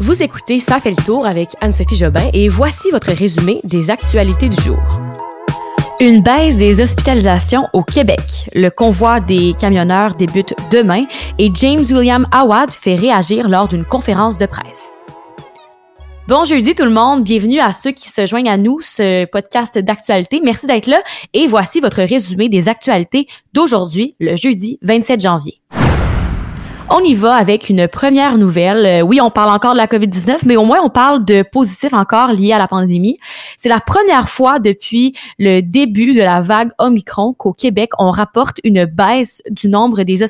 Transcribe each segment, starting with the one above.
Vous écoutez Ça fait le tour avec Anne-Sophie Jobin et voici votre résumé des actualités du jour. Une baisse des hospitalisations au Québec. Le convoi des camionneurs débute demain et James William Awad fait réagir lors d'une conférence de presse. Bon jeudi tout le monde, bienvenue à ceux qui se joignent à nous, ce podcast d'actualité. Merci d'être là et voici votre résumé des actualités d'aujourd'hui, le jeudi 27 janvier. On y va avec une première nouvelle. Euh, oui, on parle encore de la COVID-19, mais au moins on parle de positifs encore liés à la pandémie. C'est la première fois depuis le début de la vague Omicron qu'au Québec, on rapporte une baisse du nombre des,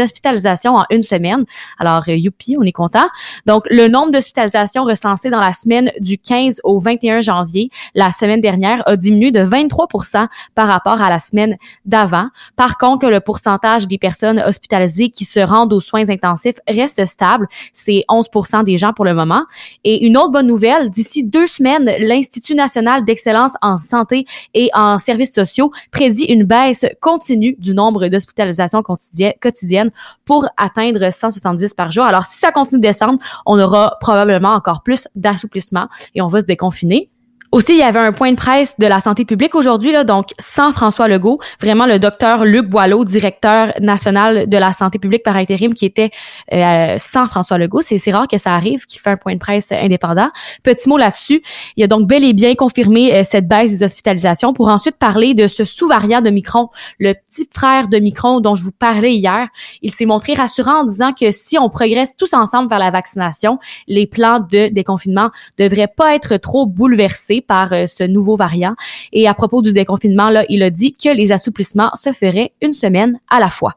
hospitalisations en une semaine. Alors, euh, youpi, on est content. Donc, le nombre d'hospitalisations recensées dans la semaine du 15 au 21 janvier, la semaine dernière, a diminué de 23% par rapport à la semaine d'avant. Par contre, le pourcentage des personnes hospitalisées qui se rendent aux soins reste stable. C'est 11% des gens pour le moment. Et une autre bonne nouvelle, d'ici deux semaines, l'Institut national d'excellence en santé et en services sociaux prédit une baisse continue du nombre d'hospitalisations quotidiennes pour atteindre 170 par jour. Alors, si ça continue de descendre, on aura probablement encore plus d'assouplissement et on va se déconfiner. Aussi, il y avait un point de presse de la santé publique aujourd'hui, là, donc sans François Legault, vraiment le docteur Luc Boileau, directeur national de la santé publique par intérim, qui était euh, sans François Legault. C'est, rare que ça arrive, qu'il fait un point de presse indépendant. Petit mot là-dessus, il a donc bel et bien confirmé euh, cette baisse des hospitalisations pour ensuite parler de ce sous-variant de Micron, le petit frère de Micron dont je vous parlais hier. Il s'est montré rassurant en disant que si on progresse tous ensemble vers la vaccination, les plans de déconfinement devraient pas être trop bouleversés par euh, ce nouveau variant. Et à propos du déconfinement, là, il a dit que les assouplissements se feraient une semaine à la fois.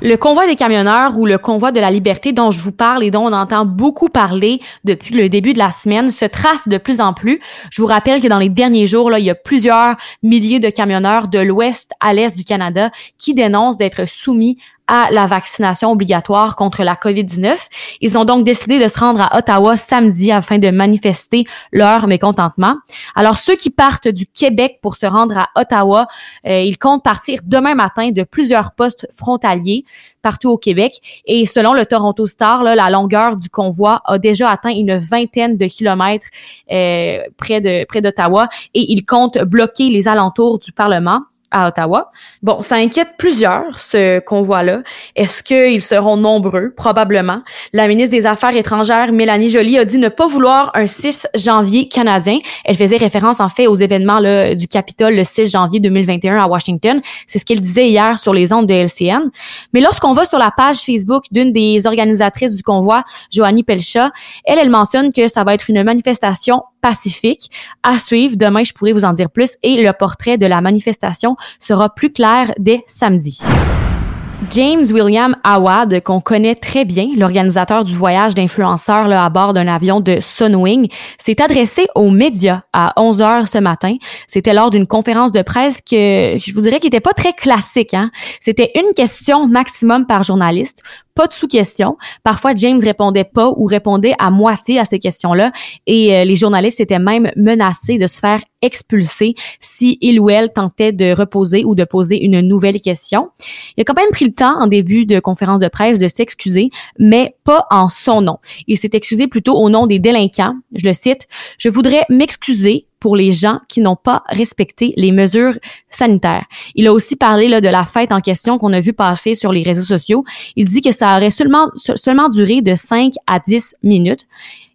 Le convoi des camionneurs ou le convoi de la liberté dont je vous parle et dont on entend beaucoup parler depuis le début de la semaine se trace de plus en plus. Je vous rappelle que dans les derniers jours, là, il y a plusieurs milliers de camionneurs de l'ouest à l'est du Canada qui dénoncent d'être soumis à la vaccination obligatoire contre la COVID-19. Ils ont donc décidé de se rendre à Ottawa samedi afin de manifester leur mécontentement. Alors, ceux qui partent du Québec pour se rendre à Ottawa, euh, ils comptent partir demain matin de plusieurs postes frontaliers partout au Québec. Et selon le Toronto Star, la longueur du convoi a déjà atteint une vingtaine de kilomètres euh, près de près d'Ottawa et ils comptent bloquer les alentours du Parlement à Ottawa. Bon, ça inquiète plusieurs, ce convoi-là. Est-ce qu'ils seront nombreux? Probablement. La ministre des Affaires étrangères, Mélanie Joly, a dit ne pas vouloir un 6 janvier canadien. Elle faisait référence, en fait, aux événements là, du Capitole le 6 janvier 2021 à Washington. C'est ce qu'elle disait hier sur les ondes de LCN. Mais lorsqu'on va sur la page Facebook d'une des organisatrices du convoi, Joanie Pelcha, elle, elle mentionne que ça va être une manifestation pacifique à suivre. Demain, je pourrais vous en dire plus et le portrait de la manifestation sera plus clair dès samedi. James William Awad, qu'on connaît très bien, l'organisateur du voyage d'influenceurs à bord d'un avion de Sunwing, s'est adressé aux médias à 11 heures ce matin. C'était lors d'une conférence de presse que je vous dirais qui n'était pas très classique. Hein? C'était une question maximum par journaliste pas de sous-questions. Parfois, James répondait pas ou répondait à moitié à ces questions-là et euh, les journalistes étaient même menacés de se faire expulser si il ou elle tentait de reposer ou de poser une nouvelle question. Il a quand même pris le temps en début de conférence de presse de s'excuser, mais pas en son nom. Il s'est excusé plutôt au nom des délinquants. Je le cite, je voudrais m'excuser pour les gens qui n'ont pas respecté les mesures sanitaires. Il a aussi parlé là, de la fête en question qu'on a vu passer sur les réseaux sociaux. Il dit que ça aurait seulement, seulement duré de 5 à 10 minutes.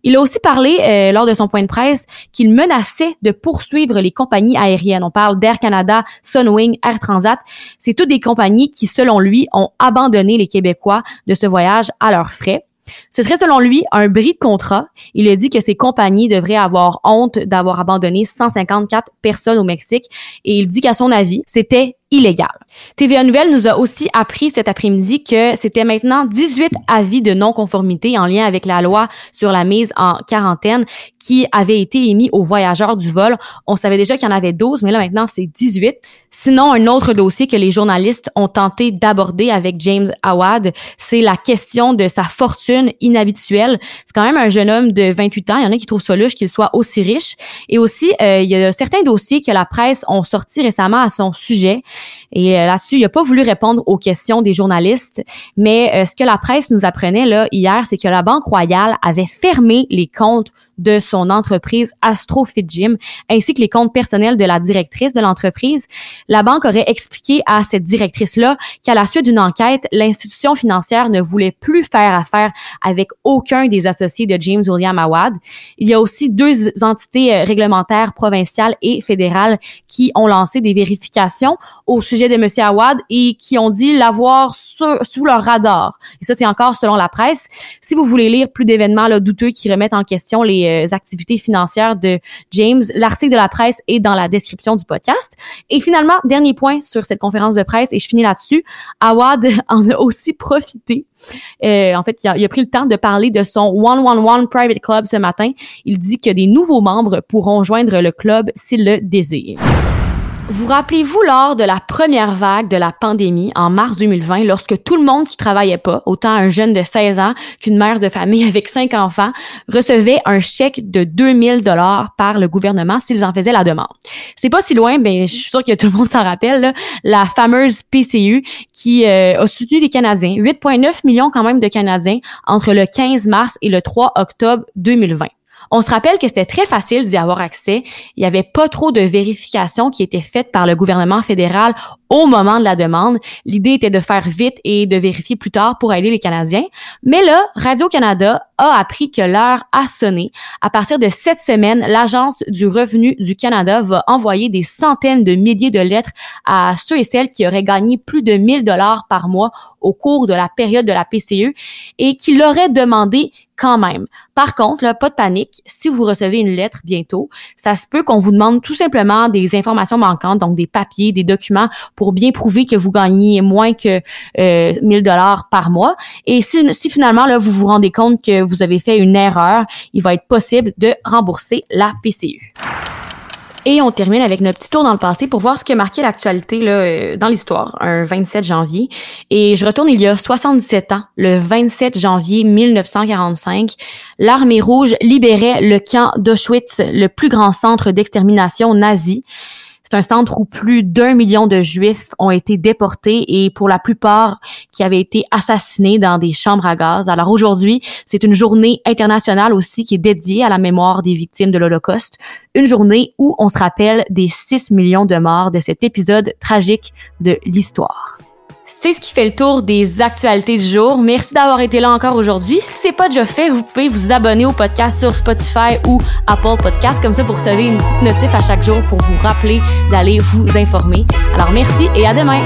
Il a aussi parlé euh, lors de son point de presse qu'il menaçait de poursuivre les compagnies aériennes. On parle d'Air Canada, Sunwing, Air Transat. C'est toutes des compagnies qui, selon lui, ont abandonné les Québécois de ce voyage à leurs frais. Ce serait selon lui un bris de contrat. Il a dit que ces compagnies devraient avoir honte d'avoir abandonné 154 personnes au Mexique et il dit qu'à son avis, c'était illégal. TVA Nouvelle nous a aussi appris cet après-midi que c'était maintenant 18 avis de non-conformité en lien avec la loi sur la mise en quarantaine qui avait été émis aux voyageurs du vol. On savait déjà qu'il y en avait 12, mais là maintenant c'est 18. Sinon, un autre dossier que les journalistes ont tenté d'aborder avec James Awad, c'est la question de sa fortune inhabituelle. C'est quand même un jeune homme de 28 ans. Il y en a qui trouvent ça louche qu'il soit aussi riche. Et aussi, euh, il y a certains dossiers que la presse ont sorti récemment à son sujet. Et euh, là-dessus, il a pas voulu répondre aux questions des journalistes. Mais euh, ce que la presse nous apprenait là hier, c'est que la Banque Royale avait fermé les comptes de son entreprise AstroFit Gym, ainsi que les comptes personnels de la directrice de l'entreprise. La banque aurait expliqué à cette directrice-là qu'à la suite d'une enquête, l'institution financière ne voulait plus faire affaire avec aucun des associés de James William Awad. Il y a aussi deux entités euh, réglementaires provinciales et fédérales qui ont lancé des vérifications au sujet de M. Awad et qui ont dit l'avoir sous leur radar. Et ça, c'est encore selon la presse. Si vous voulez lire plus d'événements douteux qui remettent en question les euh, activités financières de James, l'article de la presse est dans la description du podcast. Et finalement, dernier point sur cette conférence de presse, et je finis là-dessus, Awad en a aussi profité euh, en fait, il a, il a, pris le temps de parler de son 111 Private Club ce matin. Il dit que des nouveaux membres pourront joindre le club s'ils le désirent. Vous rappelez-vous lors de la première vague de la pandémie en mars 2020, lorsque tout le monde qui travaillait pas, autant un jeune de 16 ans qu'une mère de famille avec cinq enfants, recevait un chèque de 2000 dollars par le gouvernement s'ils en faisaient la demande? C'est pas si loin, mais je suis sûre que tout le monde s'en rappelle, la fameuse PCU qui euh, a soutenu les Canadiens, 8,9 millions quand même de Canadiens entre le 15 mars et le 3 octobre 2020. On se rappelle que c'était très facile d'y avoir accès. Il n'y avait pas trop de vérifications qui étaient faites par le gouvernement fédéral au moment de la demande. L'idée était de faire vite et de vérifier plus tard pour aider les Canadiens. Mais là, Radio-Canada a appris que l'heure a sonné. À partir de cette semaine, l'Agence du revenu du Canada va envoyer des centaines de milliers de lettres à ceux et celles qui auraient gagné plus de 1000 dollars par mois au cours de la période de la PCE et qui l'auraient demandé quand même. Par contre, là, pas de panique. Si vous recevez une lettre bientôt, ça se peut qu'on vous demande tout simplement des informations manquantes, donc des papiers, des documents pour bien prouver que vous gagnez moins que euh, 1000 dollars par mois. Et si, finalement vous vous rendez compte que vous avez fait une erreur, il va être possible de rembourser la PCU. Et on termine avec notre petit tour dans le passé pour voir ce qui a marqué l'actualité euh, dans l'histoire, un 27 janvier. Et je retourne il y a 77 ans, le 27 janvier 1945. L'armée rouge libérait le camp d'Auschwitz, le plus grand centre d'extermination nazi. C'est un centre où plus d'un million de Juifs ont été déportés et pour la plupart qui avaient été assassinés dans des chambres à gaz. Alors aujourd'hui, c'est une journée internationale aussi qui est dédiée à la mémoire des victimes de l'Holocauste. Une journée où on se rappelle des 6 millions de morts de cet épisode tragique de l'histoire. C'est ce qui fait le tour des actualités du jour. Merci d'avoir été là encore aujourd'hui. Si c'est pas déjà fait, vous pouvez vous abonner au podcast sur Spotify ou Apple Podcast. Comme ça, vous recevez une petite notif à chaque jour pour vous rappeler d'aller vous informer. Alors merci et à demain.